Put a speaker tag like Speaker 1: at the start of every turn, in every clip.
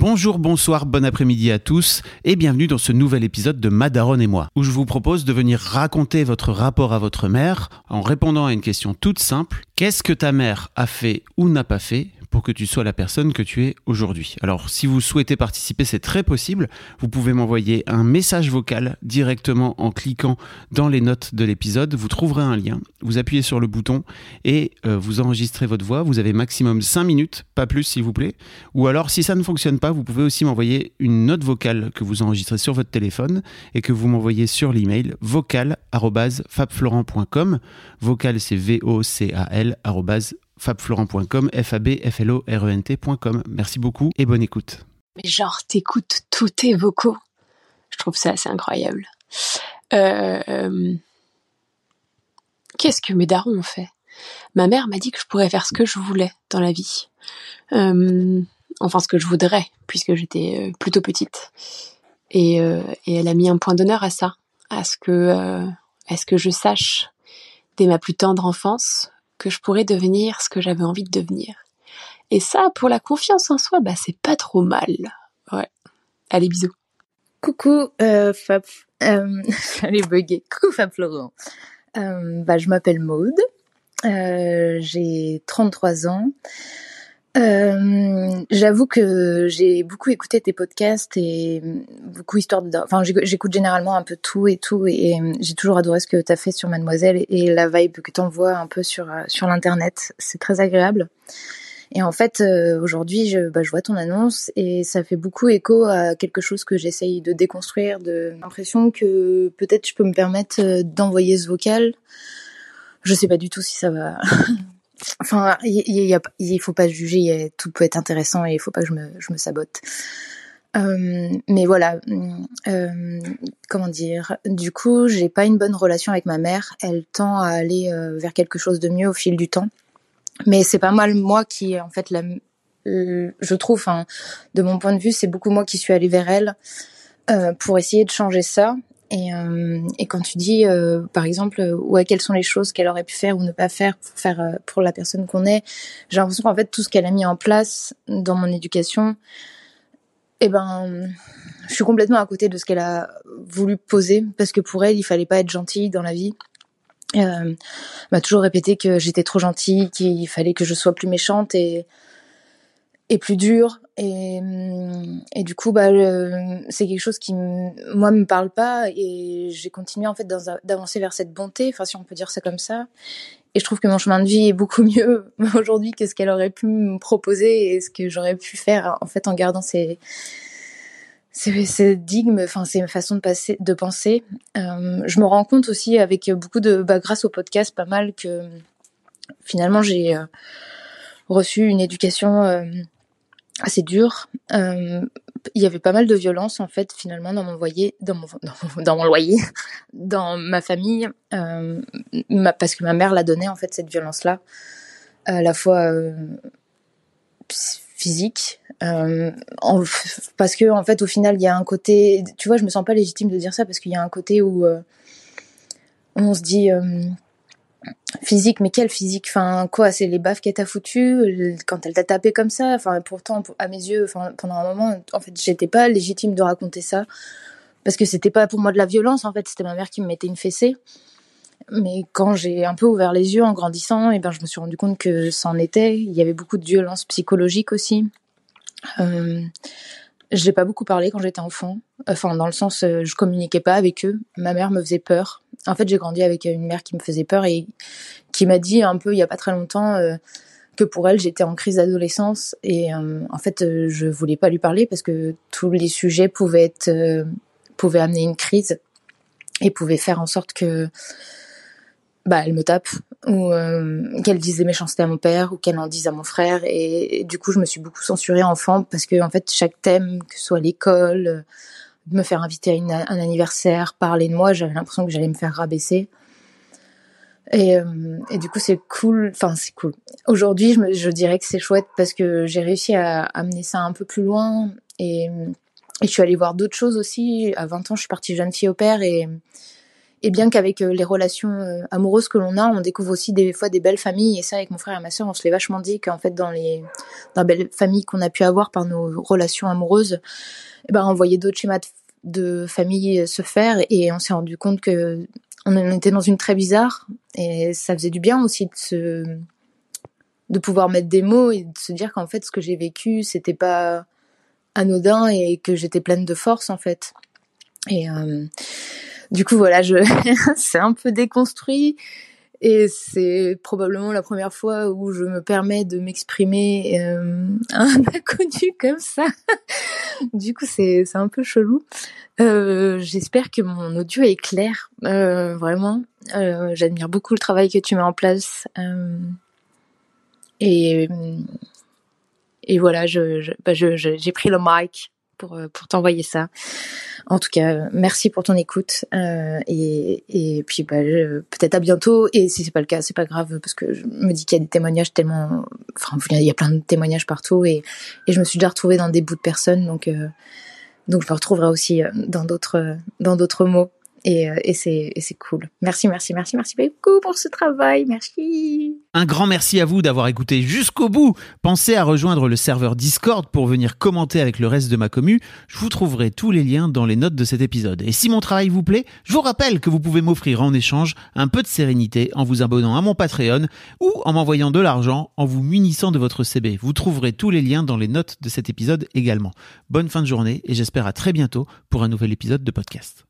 Speaker 1: Bonjour, bonsoir, bon après-midi à tous et bienvenue dans ce nouvel épisode de Madaron et moi, où je vous propose de venir raconter votre rapport à votre mère en répondant à une question toute simple. Qu'est-ce que ta mère a fait ou n'a pas fait pour que tu sois la personne que tu es aujourd'hui. Alors si vous souhaitez participer, c'est très possible. Vous pouvez m'envoyer un message vocal directement en cliquant dans les notes de l'épisode. Vous trouverez un lien. Vous appuyez sur le bouton et euh, vous enregistrez votre voix. Vous avez maximum 5 minutes, pas plus s'il vous plaît. Ou alors si ça ne fonctionne pas, vous pouvez aussi m'envoyer une note vocale que vous enregistrez sur votre téléphone et que vous m'envoyez sur l'email vocal@fabflorent.com. Vocal c'est V O C A L fabflorent.com, f a b f l o r e n t.com. Merci beaucoup et bonne écoute.
Speaker 2: Mais genre, t'écoutes tous tes vocaux. Je trouve ça assez incroyable. Euh, Qu'est-ce que mes darons ont fait? Ma mère m'a dit que je pourrais faire ce que je voulais dans la vie. Euh, enfin, ce que je voudrais, puisque j'étais euh, plutôt petite. Et, euh, et, elle a mis un point d'honneur à ça, à ce que, euh, à ce que je sache dès ma plus tendre enfance que je pourrais devenir ce que j'avais envie de devenir. Et ça, pour la confiance en soi, bah c'est pas trop mal. Ouais. Allez, bisous.
Speaker 3: Coucou euh, Fab, euh, j'allais bugger. Coucou Fab Florent. Euh, bah je m'appelle Maude. Euh, j'ai 33 ans. Euh, j'avoue que j'ai beaucoup écouté tes podcasts et beaucoup histoire de. Enfin, j'écoute généralement un peu tout et tout, et, j'ai toujours adoré ce que tu as fait sur Mademoiselle et la vibe que tu envoies un peu sur sur l'internet. C'est très agréable. Et en fait, euh, aujourd'hui, je, bah, je vois ton annonce et ça fait beaucoup écho à quelque chose que j'essaye de déconstruire, de l'impression que peut-être je peux me permettre euh, d'envoyer ce vocal. Je sais pas du tout si ça va Enfin, il, faut pas juger, tout peut être intéressant et il faut pas que je me, sabote. Euh, mais voilà, euh, comment dire Du coup, j'ai pas une bonne relation avec ma mère. Elle tend à aller euh, vers quelque chose de mieux au fil du temps. Mais c'est pas mal moi qui, en fait, je trouve, hein, de mon point de vue, c'est beaucoup moi qui suis allée vers elle pour essayer de changer ça. Et, euh, et quand tu dis, euh, par exemple, ouais, quelles sont les choses qu'elle aurait pu faire ou ne pas faire pour faire euh, pour la personne qu'on est, j'ai l'impression qu'en fait tout ce qu'elle a mis en place dans mon éducation, eh ben, je suis complètement à côté de ce qu'elle a voulu poser parce que pour elle, il fallait pas être gentille dans la vie. Euh, m'a toujours répété que j'étais trop gentille, qu'il fallait que je sois plus méchante et et plus dure et, et du coup bah c'est quelque chose qui moi me parle pas et j'ai continué en fait d'avancer vers cette bonté enfin si on peut dire ça comme ça et je trouve que mon chemin de vie est beaucoup mieux aujourd'hui que ce qu'elle aurait pu me proposer et ce que j'aurais pu faire en fait en gardant ces ces, ces dogmes, enfin ces façons de passer, de penser. Euh, je me rends compte aussi avec beaucoup de, bah, grâce au podcast, pas mal que finalement j'ai euh, reçu une éducation euh, assez dur. Euh, il y avait pas mal de violence en fait finalement dans mon loyer, dans mon, dans mon loyer, dans ma famille, euh, parce que ma mère l'a donné en fait cette violence-là, à la fois euh, physique, parce que en fait au final il y a un côté, tu vois, je me sens pas légitime de dire ça parce qu'il y a un côté où on se dit physique mais quelle physique? Enfin quoi c'est les baffes qu'elle t'a foutu quand elle t'a tapé comme ça? Enfin pourtant à mes yeux enfin pendant un moment en fait j'étais pas légitime de raconter ça parce que c'était pas pour moi de la violence en fait c'était ma mère qui me mettait une fessée mais quand j'ai un peu ouvert les yeux en grandissant et eh ben je me suis rendu compte que ça en était il y avait beaucoup de violence psychologique aussi euh, j'ai pas beaucoup parlé quand j'étais enfant. Enfin, dans le sens, euh, je communiquais pas avec eux. Ma mère me faisait peur. En fait, j'ai grandi avec une mère qui me faisait peur et qui m'a dit un peu il y a pas très longtemps euh, que pour elle j'étais en crise d'adolescence et euh, en fait je voulais pas lui parler parce que tous les sujets pouvaient amener une crise et pouvaient faire en sorte que bah elle me tape ou euh, qu'elle dise des méchancetés à mon père ou qu'elle en dise à mon frère. Et, du coup je me suis beaucoup censurée enfant parce que en fait chaque thème que ce soit l'école me faire inviter à un anniversaire parler de moi j'avais l'impression que j'allais me faire rabaisser. Et, euh, du coup c'est cool enfin c'est cool. Aujourd'hui je, je dirais que c'est chouette parce que j'ai réussi à amener ça un peu plus loin et, et je suis allée voir d'autres choses aussi. À 20 ans je suis partie jeune fille au père et et bien qu'avec euh, les relations euh, amoureuses que l'on a, on découvre aussi des fois des belles familles. Et ça, avec mon frère et ma sœur, on se l'est vachement dit qu'en fait, dans les, dans les belles familles qu'on a pu avoir par nos relations amoureuses, eh ben, on voyait d'autres schémas de, de famille se faire et on s'est rendu compte que on était dans une très bizarre et ça faisait du bien aussi de se, de pouvoir mettre des mots et de se dire qu'en fait, ce que j'ai vécu, c'était pas anodin et que j'étais pleine de force, en fait. Et, euh, du coup, voilà, c'est un peu déconstruit et c'est probablement la première fois où je me permets de m'exprimer euh, un inconnu comme ça. du coup, c'est un peu chelou. Euh, J'espère que mon audio est clair, euh, vraiment. Euh, J'admire beaucoup le travail que tu mets en place. Euh, et voilà, bah j'ai pris le mic pour t'envoyer ça. En tout cas, merci pour ton écoute euh, et, et puis bah, peut-être à bientôt. Et si c'est pas le cas, c'est pas grave parce que je me dis qu'il y a des témoignages tellement, enfin il y a plein de témoignages partout et, et je me suis déjà retrouvée dans des bouts de personnes donc euh, donc je me retrouverai aussi euh, dans d'autres dans d'autres mots. Et, euh, et c'est cool. Merci, merci, merci, merci beaucoup pour ce travail. Merci.
Speaker 1: Un grand merci à vous d'avoir écouté jusqu'au bout. Pensez à rejoindre le serveur Discord pour venir commenter avec le reste de ma commu. Je vous trouverai tous les liens dans les notes de cet épisode. Et si mon travail vous plaît, je vous rappelle que vous pouvez m'offrir en échange un peu de sérénité en vous abonnant à mon Patreon ou en m'envoyant de l'argent en vous munissant de votre CB. Vous trouverez tous les liens dans les notes de cet épisode également. Bonne fin de journée et j'espère à très bientôt pour un nouvel épisode de podcast.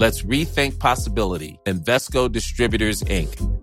Speaker 4: Let's rethink possibility. Invesco Distributors, Inc.